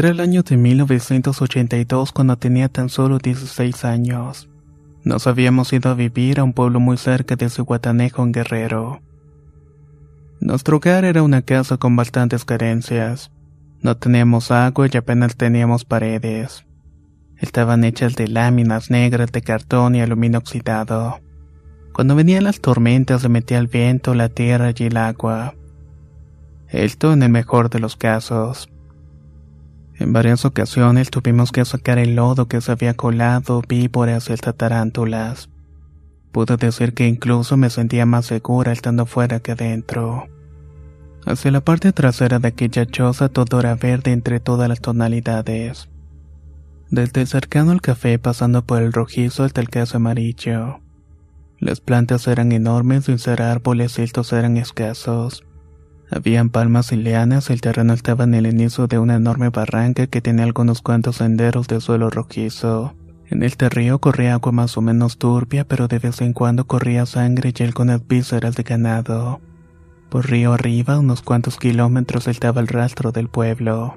Era el año de 1982 cuando tenía tan solo 16 años. Nos habíamos ido a vivir a un pueblo muy cerca de Cihuatanejo en Guerrero. Nuestro hogar era una casa con bastantes carencias. No teníamos agua y apenas teníamos paredes. Estaban hechas de láminas negras de cartón y aluminio oxidado. Cuando venían las tormentas se metía el viento, la tierra y el agua. Esto en el mejor de los casos. En varias ocasiones tuvimos que sacar el lodo que se había colado, víboras y hasta tarántulas. Puedo decir que incluso me sentía más segura estando fuera que adentro. Hacia la parte trasera de aquella choza todo era verde entre todas las tonalidades. Desde cercano al café pasando por el rojizo hasta el queso amarillo. Las plantas eran enormes sin ser árboles y estos eran escasos. Habían palmas y lianas, el terreno estaba en el inicio de una enorme barranca que tenía algunos cuantos senderos de suelo rojizo. En este río corría agua más o menos turbia, pero de vez en cuando corría sangre y algunas vísceras de ganado. Por río arriba, unos cuantos kilómetros estaba el rastro del pueblo.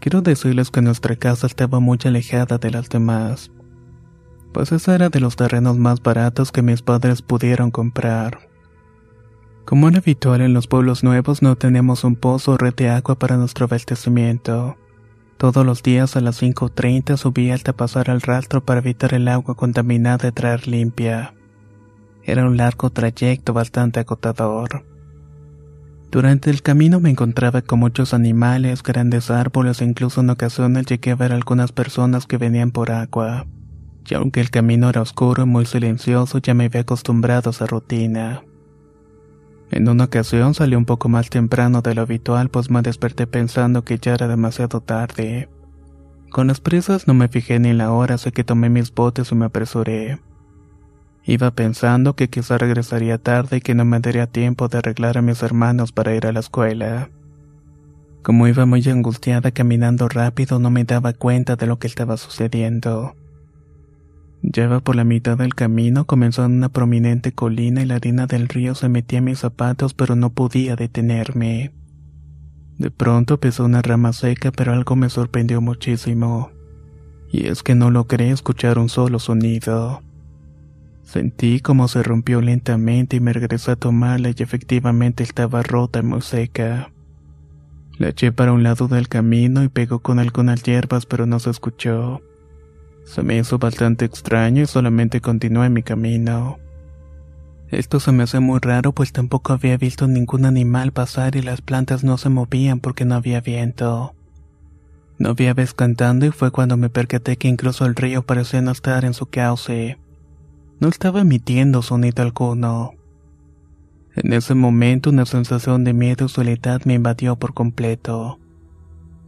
Quiero decirles que nuestra casa estaba muy alejada de las demás, pues esa era de los terrenos más baratos que mis padres pudieron comprar. Como era habitual en los pueblos nuevos, no tenemos un pozo o red de agua para nuestro abastecimiento. Todos los días a las 5.30 subía hasta pasar al rastro para evitar el agua contaminada y traer limpia. Era un largo trayecto bastante agotador. Durante el camino me encontraba con muchos animales, grandes árboles e incluso en ocasiones llegué a ver algunas personas que venían por agua. Y aunque el camino era oscuro y muy silencioso, ya me había acostumbrado a esa rutina. En una ocasión salí un poco más temprano de lo habitual, pues me desperté pensando que ya era demasiado tarde. Con las prisas no me fijé ni en la hora, así que tomé mis botes y me apresuré. Iba pensando que quizá regresaría tarde y que no me daría tiempo de arreglar a mis hermanos para ir a la escuela. Como iba muy angustiada caminando rápido, no me daba cuenta de lo que estaba sucediendo. Lleva por la mitad del camino, comenzó en una prominente colina y la harina del río se metía en mis zapatos, pero no podía detenerme. De pronto pisó una rama seca, pero algo me sorprendió muchísimo. Y es que no logré escuchar un solo sonido. Sentí como se rompió lentamente y me regresé a tomarla y efectivamente estaba rota y muy seca. La eché para un lado del camino y pegó con algunas hierbas, pero no se escuchó. Se me hizo bastante extraño y solamente continué mi camino. Esto se me hace muy raro pues tampoco había visto ningún animal pasar y las plantas no se movían porque no había viento. No había vez cantando y fue cuando me percaté que incluso el río parecía no estar en su cauce. No estaba emitiendo sonido alguno. En ese momento una sensación de miedo y soledad me invadió por completo.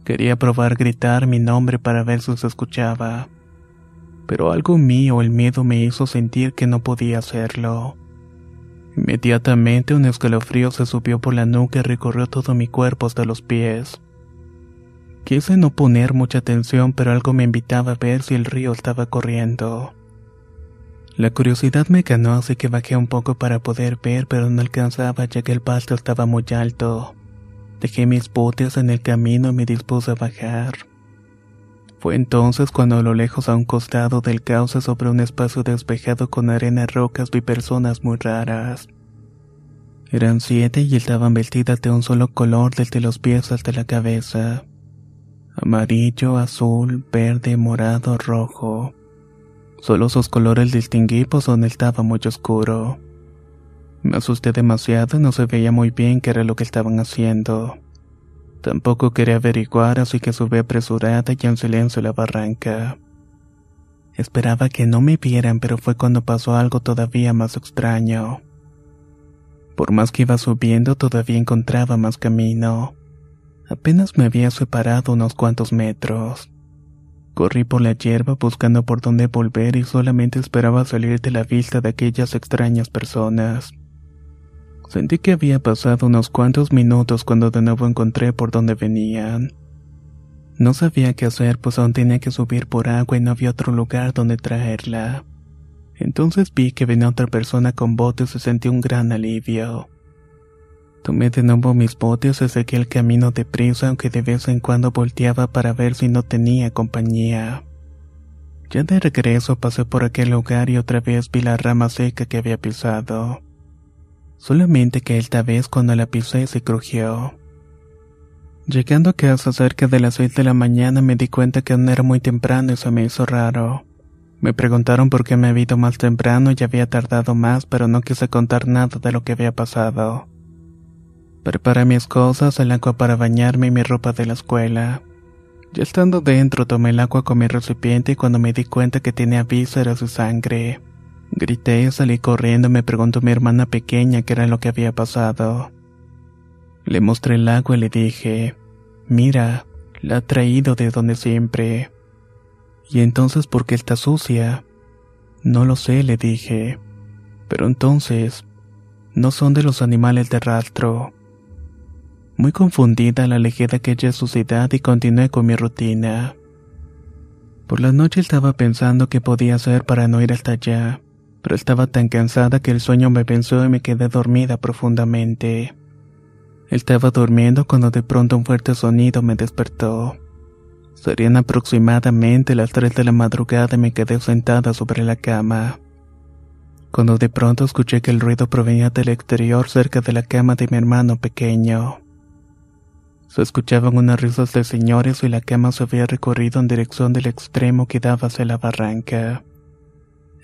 Quería probar gritar mi nombre para ver si se escuchaba pero algo mío, el miedo me hizo sentir que no podía hacerlo. Inmediatamente un escalofrío se subió por la nuca y recorrió todo mi cuerpo hasta los pies. Quise no poner mucha atención, pero algo me invitaba a ver si el río estaba corriendo. La curiosidad me ganó así que bajé un poco para poder ver, pero no alcanzaba ya que el pasto estaba muy alto. Dejé mis botes en el camino y me dispuse a bajar. Fue entonces cuando a lo lejos a un costado del cauce sobre un espacio despejado con arena rocas vi personas muy raras. Eran siete y estaban vestidas de un solo color desde los pies hasta la cabeza. Amarillo, azul, verde, morado, rojo. Solo esos colores distinguí pues donde estaba muy oscuro. Me asusté demasiado no se veía muy bien qué era lo que estaban haciendo. Tampoco quería averiguar, así que subí apresurada y en silencio la barranca. Esperaba que no me vieran, pero fue cuando pasó algo todavía más extraño. Por más que iba subiendo, todavía encontraba más camino. Apenas me había separado unos cuantos metros. Corrí por la hierba buscando por dónde volver y solamente esperaba salir de la vista de aquellas extrañas personas. Sentí que había pasado unos cuantos minutos cuando de nuevo encontré por dónde venían. No sabía qué hacer pues aún tenía que subir por agua y no había otro lugar donde traerla. Entonces vi que venía otra persona con botes y sentí un gran alivio. Tomé de nuevo mis botes y seguí el camino deprisa aunque de vez en cuando volteaba para ver si no tenía compañía. Ya de regreso pasé por aquel lugar y otra vez vi la rama seca que había pisado. Solamente que esta vez cuando la pisé se crujió. Llegando a casa cerca de las seis de la mañana me di cuenta que aún era muy temprano y se me hizo raro. Me preguntaron por qué me había ido más temprano y había tardado más, pero no quise contar nada de lo que había pasado. Preparé mis cosas, el agua para bañarme y mi ropa de la escuela. Ya estando dentro tomé el agua con mi recipiente y cuando me di cuenta que tenía vísceras y sangre. Grité, salí corriendo me preguntó mi hermana pequeña qué era lo que había pasado. Le mostré el agua y le dije, mira, la ha traído de donde siempre. ¿Y entonces por qué está sucia? No lo sé, le dije. Pero entonces, no son de los animales de rastro. Muy confundida la alejé de aquella suciedad y continué con mi rutina. Por la noche estaba pensando qué podía hacer para no ir hasta allá, pero estaba tan cansada que el sueño me pensó y me quedé dormida profundamente. Estaba durmiendo cuando de pronto un fuerte sonido me despertó. Serían aproximadamente las 3 de la madrugada y me quedé sentada sobre la cama. Cuando de pronto escuché que el ruido provenía del exterior cerca de la cama de mi hermano pequeño. Se escuchaban unas risas de señores y la cama se había recorrido en dirección del extremo que daba hacia la barranca.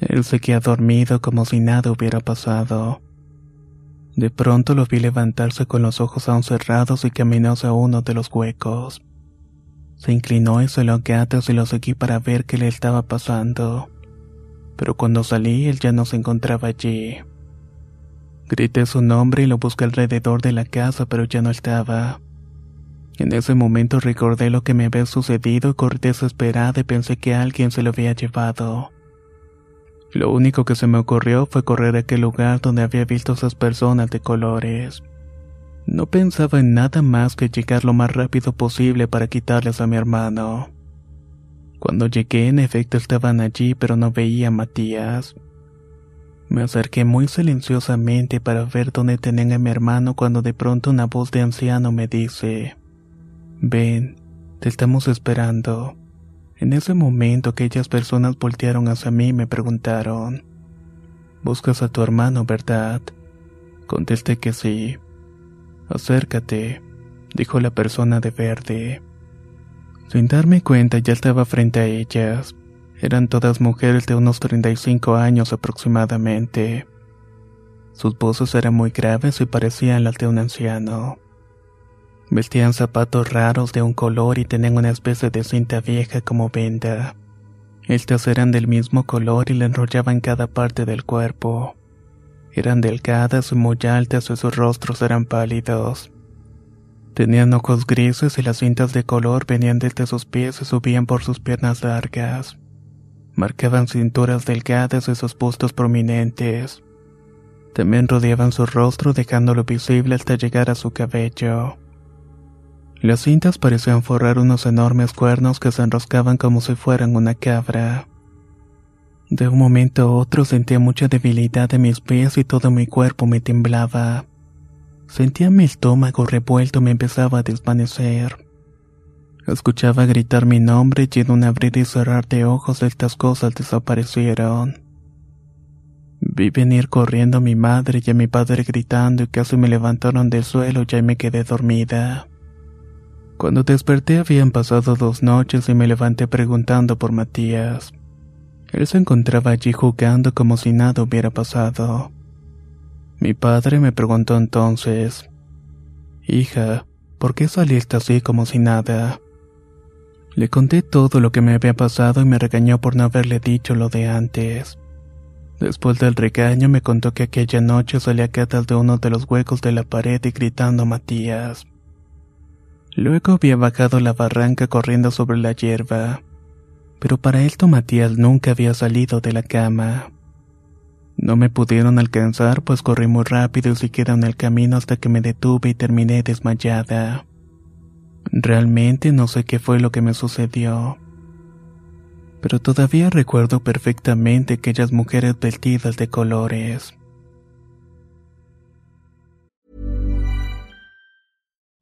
Él seguía dormido como si nada hubiera pasado. De pronto lo vi levantarse con los ojos aún cerrados y caminó hacia uno de los huecos. Se inclinó y se lo atrás y lo seguí para ver qué le estaba pasando. Pero cuando salí, él ya no se encontraba allí. Grité su nombre y lo busqué alrededor de la casa, pero ya no estaba. En ese momento recordé lo que me había sucedido y corrí desesperada y pensé que alguien se lo había llevado. Lo único que se me ocurrió fue correr a aquel lugar donde había visto esas personas de colores. No pensaba en nada más que llegar lo más rápido posible para quitarles a mi hermano. Cuando llegué, en efecto estaban allí, pero no veía a Matías. Me acerqué muy silenciosamente para ver dónde tenían a mi hermano cuando de pronto una voz de anciano me dice, Ven, te estamos esperando. En ese momento aquellas personas voltearon hacia mí y me preguntaron, ¿Buscas a tu hermano, verdad? Contesté que sí. Acércate, dijo la persona de verde. Sin darme cuenta ya estaba frente a ellas. Eran todas mujeres de unos 35 años aproximadamente. Sus voces eran muy graves y parecían las de un anciano. Vestían zapatos raros de un color y tenían una especie de cinta vieja como venda. Estas eran del mismo color y le enrollaban cada parte del cuerpo. Eran delgadas y muy altas y sus rostros eran pálidos. Tenían ojos grises y las cintas de color venían desde sus pies y subían por sus piernas largas. Marcaban cinturas delgadas y sus bustos prominentes. También rodeaban su rostro dejándolo visible hasta llegar a su cabello. Las cintas parecían forrar unos enormes cuernos que se enroscaban como si fueran una cabra. De un momento a otro sentía mucha debilidad en mis pies y todo mi cuerpo me temblaba. Sentía mi estómago revuelto y me empezaba a desvanecer. Escuchaba gritar mi nombre y en un abrir y cerrar de ojos estas cosas desaparecieron. Vi venir corriendo a mi madre y a mi padre gritando y casi me levantaron del suelo y me quedé dormida. Cuando desperté habían pasado dos noches y me levanté preguntando por Matías. Él se encontraba allí jugando como si nada hubiera pasado. Mi padre me preguntó entonces, Hija, ¿por qué saliste así como si nada? Le conté todo lo que me había pasado y me regañó por no haberle dicho lo de antes. Después del regaño me contó que aquella noche salía catas de uno de los huecos de la pared y gritando a Matías. Luego había bajado la barranca corriendo sobre la hierba, pero para esto Matías nunca había salido de la cama. No me pudieron alcanzar pues corrí muy rápido y siquiera en el camino hasta que me detuve y terminé desmayada. Realmente no sé qué fue lo que me sucedió. Pero todavía recuerdo perfectamente aquellas mujeres vestidas de colores.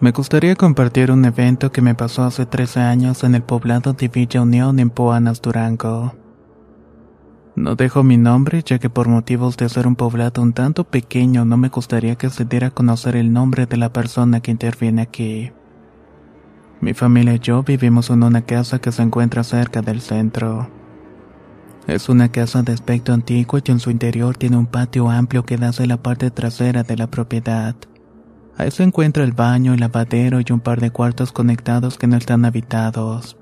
Me gustaría compartir un evento que me pasó hace 13 años en el poblado de Villa Unión en Poanas, Durango. No dejo mi nombre ya que por motivos de ser un poblado un tanto pequeño no me gustaría que se diera a conocer el nombre de la persona que interviene aquí. Mi familia y yo vivimos en una casa que se encuentra cerca del centro. Es una casa de aspecto antiguo y en su interior tiene un patio amplio que da hacia la parte trasera de la propiedad. Ahí se encuentra el baño, el lavadero y un par de cuartos conectados que no están habitados.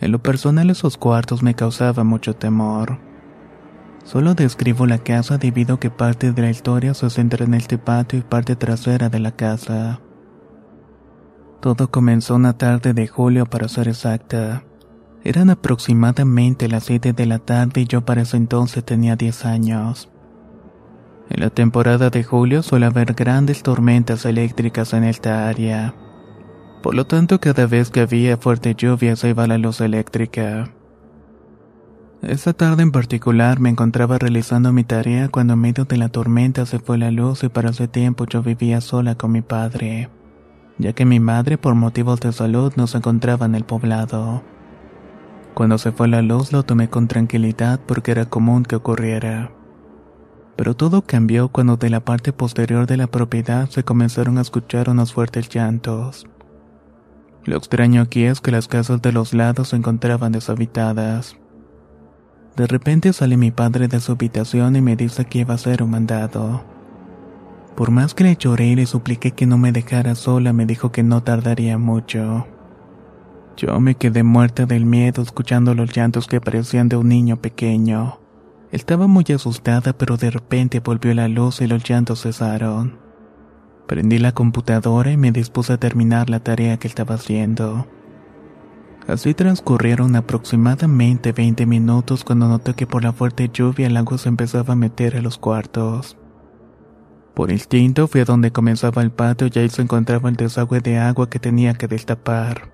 En lo personal esos cuartos me causaban mucho temor. Solo describo la casa debido a que parte de la historia se centra en este patio y parte trasera de la casa. Todo comenzó una tarde de julio para ser exacta. Eran aproximadamente las 7 de la tarde y yo para ese entonces tenía 10 años. En la temporada de julio suele haber grandes tormentas eléctricas en esta área. Por lo tanto, cada vez que había fuerte lluvia se iba la luz eléctrica. Esta tarde en particular me encontraba realizando mi tarea cuando en medio de la tormenta se fue la luz y para ese tiempo yo vivía sola con mi padre, ya que mi madre por motivos de salud no se encontraba en el poblado. Cuando se fue la luz lo tomé con tranquilidad porque era común que ocurriera. Pero todo cambió cuando de la parte posterior de la propiedad se comenzaron a escuchar unos fuertes llantos. Lo extraño aquí es que las casas de los lados se encontraban deshabitadas. De repente sale mi padre de su habitación y me dice que iba a ser un mandado. Por más que le lloré y le supliqué que no me dejara sola, me dijo que no tardaría mucho. Yo me quedé muerta del miedo escuchando los llantos que parecían de un niño pequeño. Estaba muy asustada, pero de repente volvió la luz y los llantos cesaron. Prendí la computadora y me dispuse a terminar la tarea que estaba haciendo. Así transcurrieron aproximadamente 20 minutos cuando noté que por la fuerte lluvia el agua se empezaba a meter a los cuartos. Por instinto fui a donde comenzaba el patio y ahí se encontraba el desagüe de agua que tenía que destapar.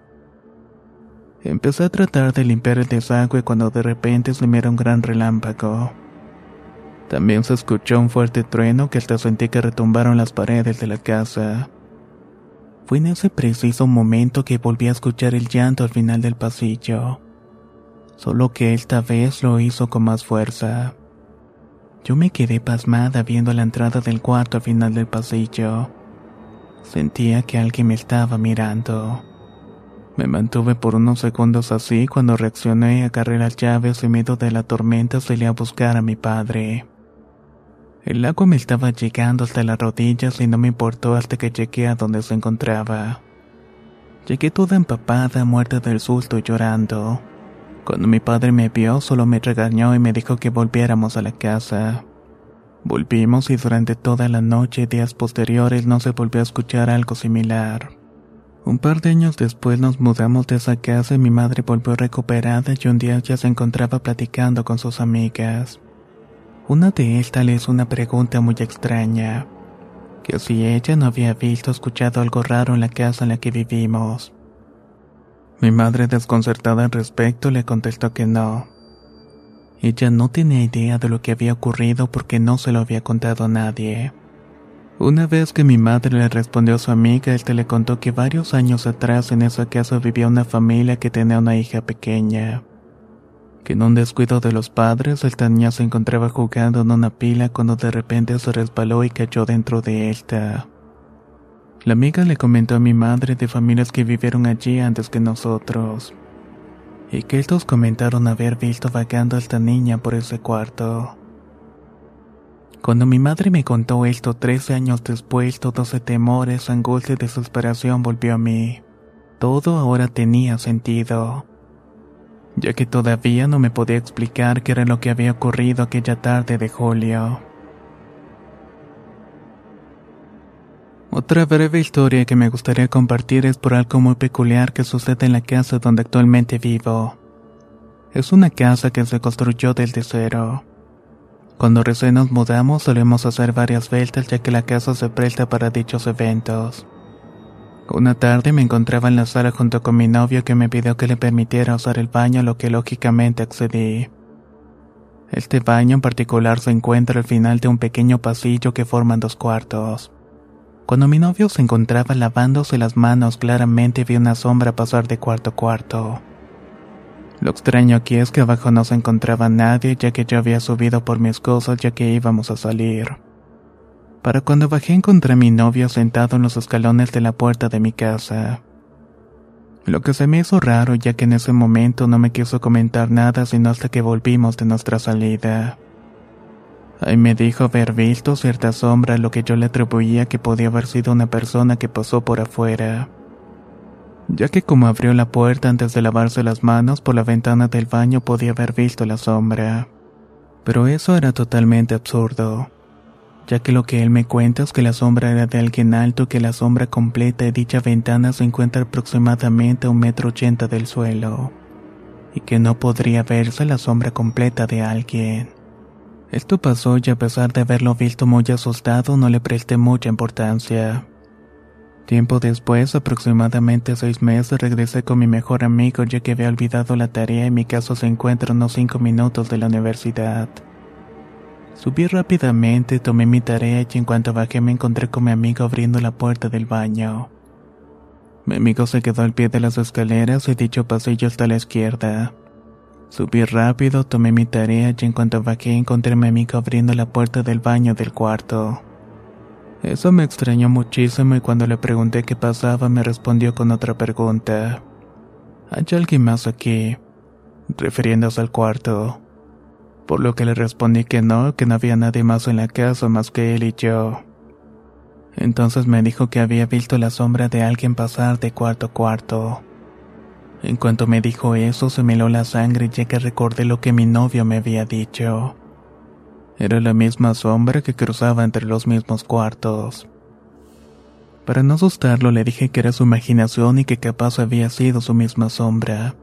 Empecé a tratar de limpiar el desagüe cuando de repente se me era un gran relámpago. También se escuchó un fuerte trueno que hasta sentí que retumbaron las paredes de la casa. Fue en ese preciso momento que volví a escuchar el llanto al final del pasillo, solo que esta vez lo hizo con más fuerza. Yo me quedé pasmada viendo la entrada del cuarto al final del pasillo. Sentía que alguien me estaba mirando. Me mantuve por unos segundos así cuando reaccioné, agarré las llaves y medio de la tormenta salí a buscar a mi padre. El agua me estaba llegando hasta las rodillas y no me importó hasta que llegué a donde se encontraba. Llegué toda empapada, muerta del susto y llorando. Cuando mi padre me vio, solo me regañó y me dijo que volviéramos a la casa. Volvimos y durante toda la noche y días posteriores no se volvió a escuchar algo similar. Un par de años después nos mudamos de esa casa y mi madre volvió recuperada y un día ya se encontraba platicando con sus amigas. Una de estas le hizo una pregunta muy extraña, que si ella no había visto o escuchado algo raro en la casa en la que vivimos. Mi madre desconcertada al respecto le contestó que no. Ella no tenía idea de lo que había ocurrido porque no se lo había contado a nadie. Una vez que mi madre le respondió a su amiga, éste le contó que varios años atrás en esa casa vivía una familia que tenía una hija pequeña que en un descuido de los padres el niña se encontraba jugando en una pila cuando de repente se resbaló y cayó dentro de esta. La amiga le comentó a mi madre de familias que vivieron allí antes que nosotros, y que estos comentaron haber visto vagando a esta niña por ese cuarto. Cuando mi madre me contó esto trece años después, todo ese temores, angustia y desesperación volvió a mí. Todo ahora tenía sentido ya que todavía no me podía explicar qué era lo que había ocurrido aquella tarde de julio. Otra breve historia que me gustaría compartir es por algo muy peculiar que sucede en la casa donde actualmente vivo. Es una casa que se construyó desde cero. Cuando recién nos mudamos solemos hacer varias vueltas ya que la casa se presta para dichos eventos. Una tarde me encontraba en la sala junto con mi novio que me pidió que le permitiera usar el baño, lo que lógicamente accedí. Este baño en particular se encuentra al final de un pequeño pasillo que forman dos cuartos. Cuando mi novio se encontraba lavándose las manos, claramente vi una sombra pasar de cuarto a cuarto. Lo extraño aquí es que abajo no se encontraba nadie, ya que yo había subido por mis cosas ya que íbamos a salir. Para cuando bajé encontré a mi novio sentado en los escalones de la puerta de mi casa. Lo que se me hizo raro ya que en ese momento no me quiso comentar nada sino hasta que volvimos de nuestra salida. Ahí me dijo haber visto cierta sombra lo que yo le atribuía que podía haber sido una persona que pasó por afuera. Ya que como abrió la puerta antes de lavarse las manos por la ventana del baño podía haber visto la sombra. Pero eso era totalmente absurdo ya que lo que él me cuenta es que la sombra era de alguien alto que la sombra completa de dicha ventana se encuentra aproximadamente a un metro ochenta del suelo, y que no podría verse la sombra completa de alguien. Esto pasó y a pesar de haberlo visto muy asustado no le presté mucha importancia. Tiempo después, aproximadamente seis meses, regresé con mi mejor amigo ya que había olvidado la tarea y mi caso se encuentra a unos cinco minutos de la universidad. Subí rápidamente, tomé mi tarea y en cuanto bajé me encontré con mi amigo abriendo la puerta del baño. Mi amigo se quedó al pie de las escaleras y dicho pasillo está a la izquierda. Subí rápido, tomé mi tarea y en cuanto bajé encontré a mi amigo abriendo la puerta del baño del cuarto. Eso me extrañó muchísimo y cuando le pregunté qué pasaba me respondió con otra pregunta. ¿Hay alguien más aquí? refiriéndose al cuarto por lo que le respondí que no, que no había nadie más en la casa más que él y yo. Entonces me dijo que había visto la sombra de alguien pasar de cuarto a cuarto. En cuanto me dijo eso, se me heló la sangre ya que recordé lo que mi novio me había dicho. Era la misma sombra que cruzaba entre los mismos cuartos. Para no asustarlo le dije que era su imaginación y que capaz había sido su misma sombra.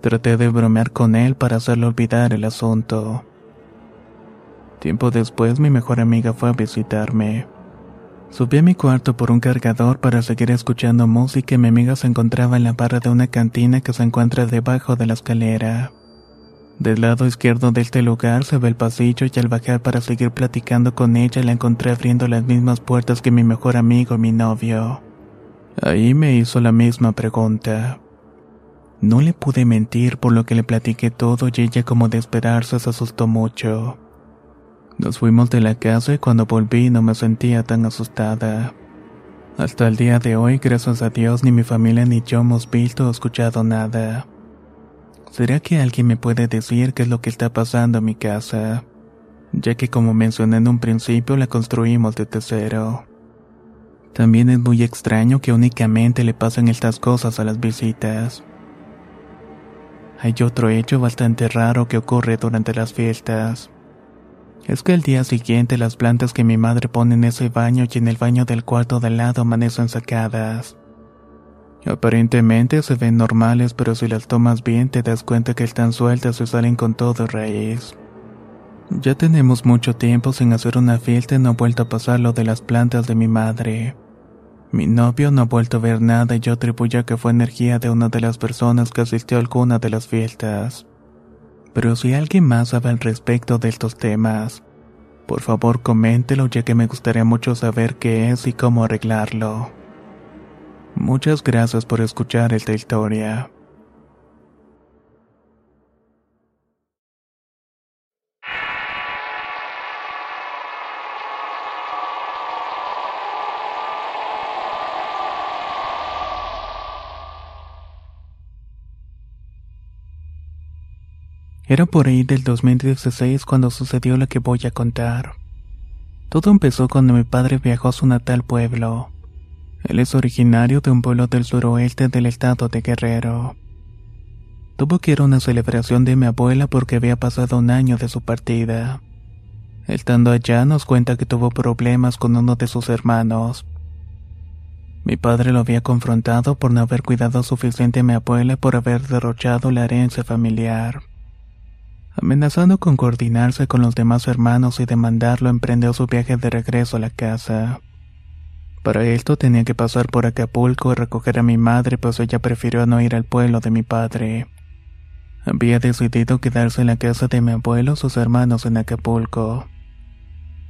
Traté de bromear con él para hacerle olvidar el asunto. Tiempo después mi mejor amiga fue a visitarme. Subí a mi cuarto por un cargador para seguir escuchando música y mi amiga se encontraba en la barra de una cantina que se encuentra debajo de la escalera. Del lado izquierdo de este lugar se ve el pasillo y al bajar para seguir platicando con ella la encontré abriendo las mismas puertas que mi mejor amigo mi novio. Ahí me hizo la misma pregunta. No le pude mentir por lo que le platiqué todo y ella como de esperarse se asustó mucho. Nos fuimos de la casa y cuando volví no me sentía tan asustada. Hasta el día de hoy, gracias a Dios, ni mi familia ni yo hemos visto o escuchado nada. ¿Será que alguien me puede decir qué es lo que está pasando en mi casa? Ya que como mencioné en un principio, la construimos de cero. También es muy extraño que únicamente le pasen estas cosas a las visitas. Hay otro hecho bastante raro que ocurre durante las fiestas. Es que el día siguiente las plantas que mi madre pone en ese baño y en el baño del cuarto de al lado amanecen sacadas. Aparentemente se ven normales, pero si las tomas bien te das cuenta que están sueltas y salen con todo raíz. Ya tenemos mucho tiempo sin hacer una fiesta y no ha vuelto a pasar lo de las plantas de mi madre. Mi novio no ha vuelto a ver nada y yo atribuyo que fue energía de una de las personas que asistió a alguna de las fiestas. Pero si alguien más sabe al respecto de estos temas, por favor coméntelo ya que me gustaría mucho saber qué es y cómo arreglarlo. Muchas gracias por escuchar esta historia. Era por ahí del 2016 cuando sucedió lo que voy a contar. Todo empezó cuando mi padre viajó a su natal pueblo. Él es originario de un pueblo del suroeste del estado de Guerrero. Tuvo que ir a una celebración de mi abuela porque había pasado un año de su partida. Estando allá nos cuenta que tuvo problemas con uno de sus hermanos. Mi padre lo había confrontado por no haber cuidado suficiente a mi abuela por haber derrochado la herencia familiar. Amenazando con coordinarse con los demás hermanos y demandarlo, emprendió su viaje de regreso a la casa. Para esto tenía que pasar por Acapulco y recoger a mi madre, pues ella prefirió no ir al pueblo de mi padre. Había decidido quedarse en la casa de mi abuelo, sus hermanos en Acapulco.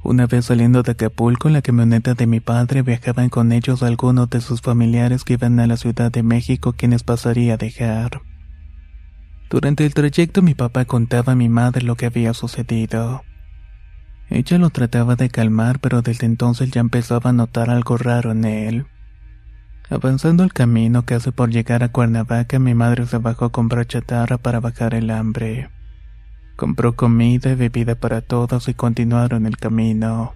Una vez saliendo de Acapulco, la camioneta de mi padre viajaban con ellos algunos de sus familiares que iban a la Ciudad de México, quienes pasaría a dejar. Durante el trayecto mi papá contaba a mi madre lo que había sucedido. Ella lo trataba de calmar, pero desde entonces ya empezaba a notar algo raro en él. Avanzando el camino casi por llegar a Cuernavaca, mi madre se bajó a comprar chatarra para bajar el hambre. Compró comida y bebida para todos y continuaron el camino.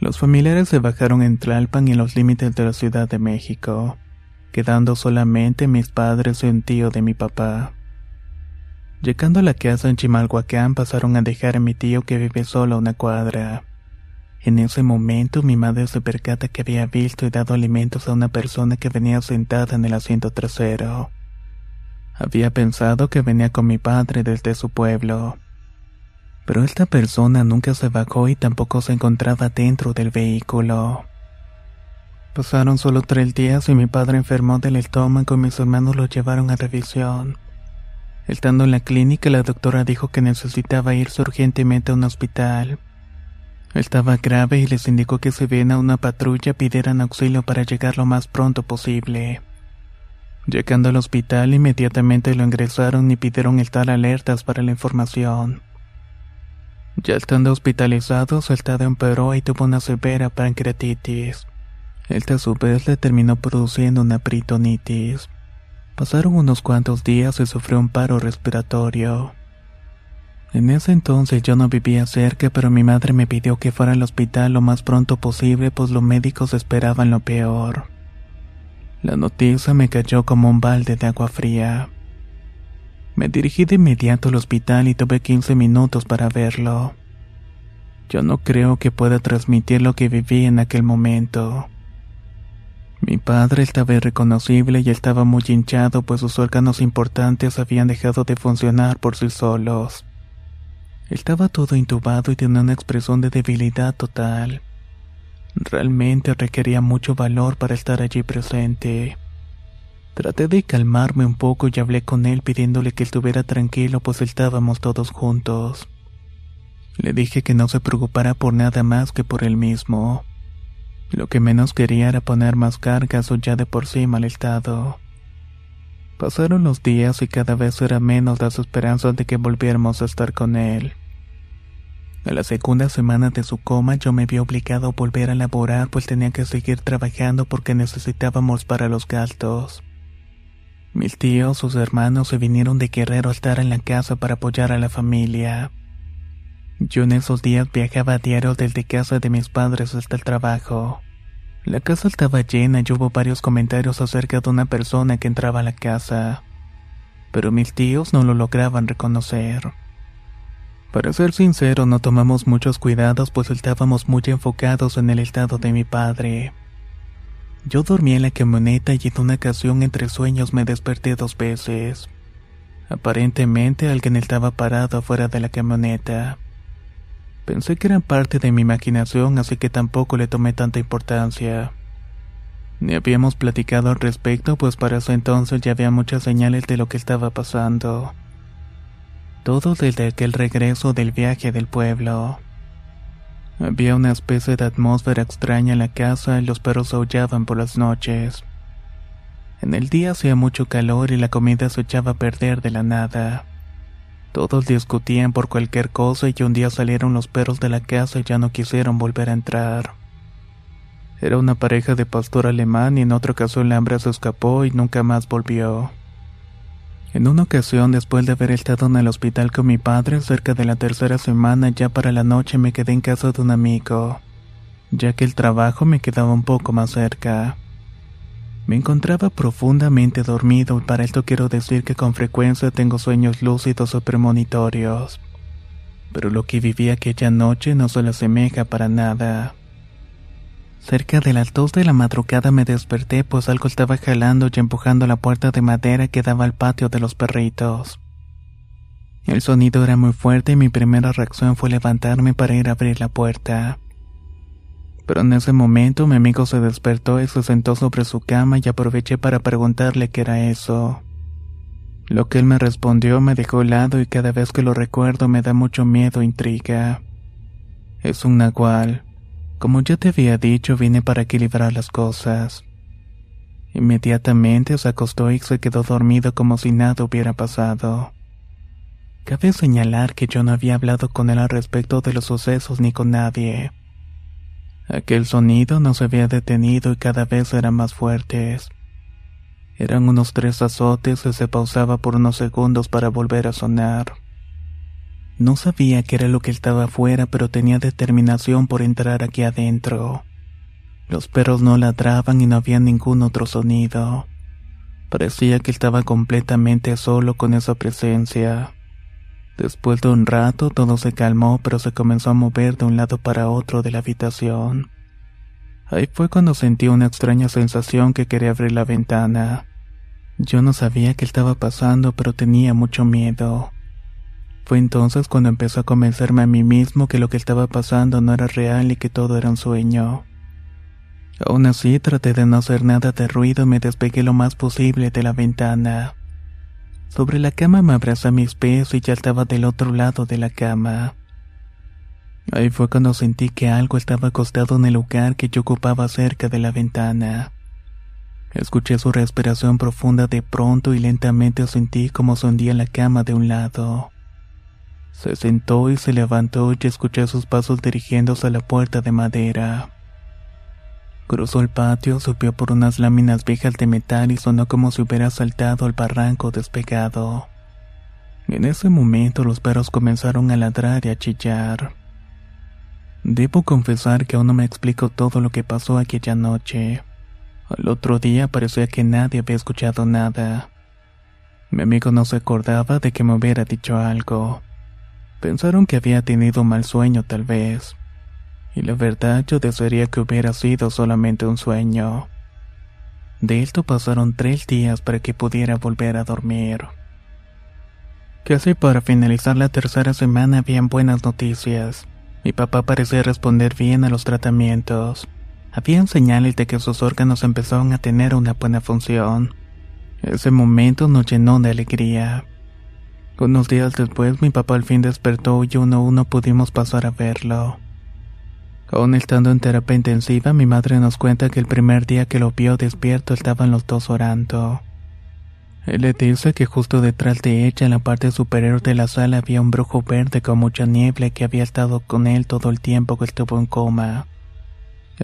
Los familiares se bajaron en Tlalpan y los límites de la Ciudad de México, quedando solamente mis padres y un tío de mi papá. Llegando a la casa en Chimalhuacán pasaron a dejar a mi tío que vive solo a una cuadra. En ese momento mi madre se percata que había visto y dado alimentos a una persona que venía sentada en el asiento trasero. Había pensado que venía con mi padre desde su pueblo. Pero esta persona nunca se bajó y tampoco se encontraba dentro del vehículo. Pasaron solo tres días y mi padre enfermó del estómago y mis hermanos lo llevaron a revisión. Estando en la clínica, la doctora dijo que necesitaba irse urgentemente a un hospital. Estaba grave y les indicó que si bien a una patrulla pidieran auxilio para llegar lo más pronto posible. Llegando al hospital, inmediatamente lo ingresaron y pidieron estar alertas para la información. Ya estando hospitalizado, su estado empeoró y tuvo una severa pancreatitis. Esta a su vez le terminó produciendo una peritonitis. Pasaron unos cuantos días y sufrió un paro respiratorio. En ese entonces yo no vivía cerca, pero mi madre me pidió que fuera al hospital lo más pronto posible, pues los médicos esperaban lo peor. La noticia me cayó como un balde de agua fría. Me dirigí de inmediato al hospital y tuve 15 minutos para verlo. Yo no creo que pueda transmitir lo que viví en aquel momento. Mi padre estaba irreconocible y estaba muy hinchado pues sus órganos importantes habían dejado de funcionar por sí solos. Estaba todo intubado y tenía una expresión de debilidad total. Realmente requería mucho valor para estar allí presente. Traté de calmarme un poco y hablé con él pidiéndole que estuviera tranquilo pues estábamos todos juntos. Le dije que no se preocupara por nada más que por él mismo. Lo que menos quería era poner más cargas o ya de por sí mal estado. Pasaron los días y cada vez era menos las esperanzas de que volviéramos a estar con él. A la segunda semana de su coma yo me vi obligado a volver a laborar pues tenía que seguir trabajando porque necesitábamos para los gastos. Mis tíos, sus hermanos se vinieron de Guerrero a estar en la casa para apoyar a la familia. Yo en esos días viajaba a diario desde casa de mis padres hasta el trabajo. La casa estaba llena y hubo varios comentarios acerca de una persona que entraba a la casa, pero mis tíos no lo lograban reconocer. Para ser sincero, no tomamos muchos cuidados pues estábamos muy enfocados en el estado de mi padre. Yo dormí en la camioneta y en una ocasión entre sueños me desperté dos veces. Aparentemente alguien estaba parado afuera de la camioneta. Pensé que eran parte de mi imaginación, así que tampoco le tomé tanta importancia. Ni habíamos platicado al respecto, pues para ese entonces ya había muchas señales de lo que estaba pasando. Todo desde aquel regreso del viaje del pueblo. Había una especie de atmósfera extraña en la casa y los perros aullaban por las noches. En el día hacía mucho calor y la comida se echaba a perder de la nada. Todos discutían por cualquier cosa y un día salieron los perros de la casa y ya no quisieron volver a entrar. Era una pareja de pastor alemán y en otro caso el hambre se escapó y nunca más volvió. En una ocasión, después de haber estado en el hospital con mi padre, cerca de la tercera semana, ya para la noche me quedé en casa de un amigo, ya que el trabajo me quedaba un poco más cerca. Me encontraba profundamente dormido y para esto quiero decir que con frecuencia tengo sueños lúcidos o premonitorios. Pero lo que viví aquella noche no se le asemeja para nada. Cerca de las dos de la madrugada me desperté pues algo estaba jalando y empujando la puerta de madera que daba al patio de los perritos. El sonido era muy fuerte y mi primera reacción fue levantarme para ir a abrir la puerta. Pero en ese momento mi amigo se despertó y se sentó sobre su cama y aproveché para preguntarle qué era eso. Lo que él me respondió me dejó helado y cada vez que lo recuerdo me da mucho miedo e intriga. Es un nahual. Como ya te había dicho, vine para equilibrar las cosas. Inmediatamente se acostó y se quedó dormido como si nada hubiera pasado. Cabe señalar que yo no había hablado con él al respecto de los sucesos ni con nadie. Aquel sonido no se había detenido y cada vez eran más fuertes. Eran unos tres azotes y se pausaba por unos segundos para volver a sonar. No sabía qué era lo que estaba afuera, pero tenía determinación por entrar aquí adentro. Los perros no ladraban y no había ningún otro sonido. Parecía que estaba completamente solo con esa presencia. Después de un rato todo se calmó, pero se comenzó a mover de un lado para otro de la habitación. Ahí fue cuando sentí una extraña sensación que quería abrir la ventana. Yo no sabía qué estaba pasando, pero tenía mucho miedo. Fue entonces cuando empezó a convencerme a mí mismo que lo que estaba pasando no era real y que todo era un sueño. Aún así traté de no hacer nada de ruido y me despegué lo más posible de la ventana. Sobre la cama me abrazé a mis pies y ya estaba del otro lado de la cama. Ahí fue cuando sentí que algo estaba acostado en el lugar que yo ocupaba cerca de la ventana. Escuché su respiración profunda de pronto y lentamente sentí como se hundía la cama de un lado. Se sentó y se levantó y escuché sus pasos dirigiéndose a la puerta de madera. Cruzó el patio, subió por unas láminas viejas de metal y sonó como si hubiera saltado al barranco despegado. En ese momento los perros comenzaron a ladrar y a chillar. Debo confesar que aún no me explico todo lo que pasó aquella noche. Al otro día parecía que nadie había escuchado nada. Mi amigo no se acordaba de que me hubiera dicho algo. Pensaron que había tenido mal sueño tal vez y la verdad yo desearía que hubiera sido solamente un sueño. De esto pasaron tres días para que pudiera volver a dormir. Casi para finalizar la tercera semana habían buenas noticias. Mi papá parecía responder bien a los tratamientos. Habían señales de que sus órganos empezaron a tener una buena función. Ese momento nos llenó de alegría. Unos días después mi papá al fin despertó y uno a uno pudimos pasar a verlo. Aún estando en terapia intensiva, mi madre nos cuenta que el primer día que lo vio despierto estaban los dos orando. Él le dice que justo detrás de ella, en la parte superior de la sala, había un brujo verde con mucha niebla que había estado con él todo el tiempo que estuvo en coma.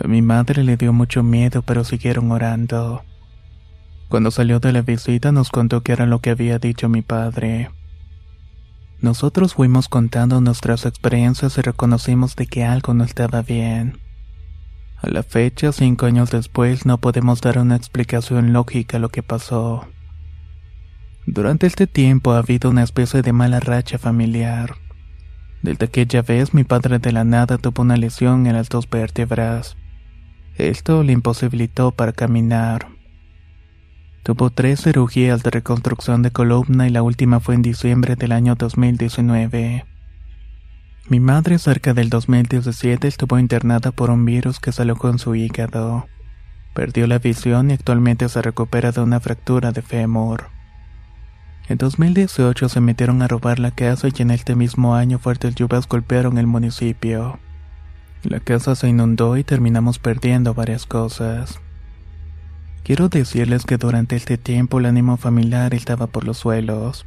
A mi madre le dio mucho miedo, pero siguieron orando. Cuando salió de la visita nos contó que era lo que había dicho mi padre. Nosotros fuimos contando nuestras experiencias y reconocimos de que algo no estaba bien. A la fecha, cinco años después, no podemos dar una explicación lógica a lo que pasó. Durante este tiempo ha habido una especie de mala racha familiar. Desde aquella vez mi padre de la nada tuvo una lesión en las dos vértebras. Esto le imposibilitó para caminar. Tuvo tres cirugías de reconstrucción de columna y la última fue en diciembre del año 2019. Mi madre cerca del 2017 estuvo internada por un virus que salió con su hígado. Perdió la visión y actualmente se recupera de una fractura de fémur. En 2018 se metieron a robar la casa y en este mismo año fuertes lluvias golpearon el municipio. La casa se inundó y terminamos perdiendo varias cosas. Quiero decirles que durante este tiempo el ánimo familiar estaba por los suelos,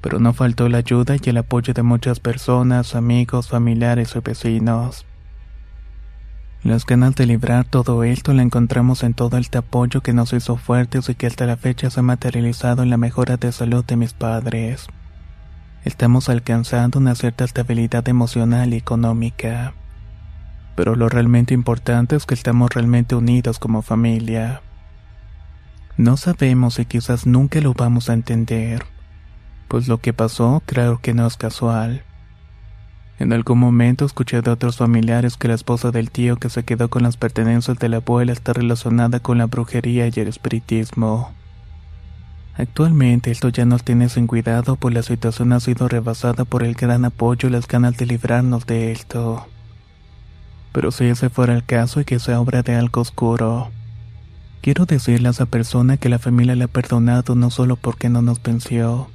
pero no faltó la ayuda y el apoyo de muchas personas, amigos, familiares y vecinos. Las ganas de librar todo esto la encontramos en todo este apoyo que nos hizo fuertes y que hasta la fecha se ha materializado en la mejora de salud de mis padres. Estamos alcanzando una cierta estabilidad emocional y económica. Pero lo realmente importante es que estamos realmente unidos como familia. No sabemos y quizás nunca lo vamos a entender, pues lo que pasó claro que no es casual. En algún momento escuché de otros familiares que la esposa del tío que se quedó con las pertenencias de la abuela está relacionada con la brujería y el espiritismo. Actualmente esto ya nos tiene sin cuidado pues la situación ha sido rebasada por el gran apoyo y las ganas de librarnos de esto. Pero si ese fuera el caso y que sea obra de algo oscuro, quiero decirle a esa persona que la familia le ha perdonado no solo porque no nos venció,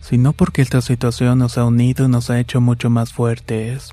sino porque esta situación nos ha unido y nos ha hecho mucho más fuertes.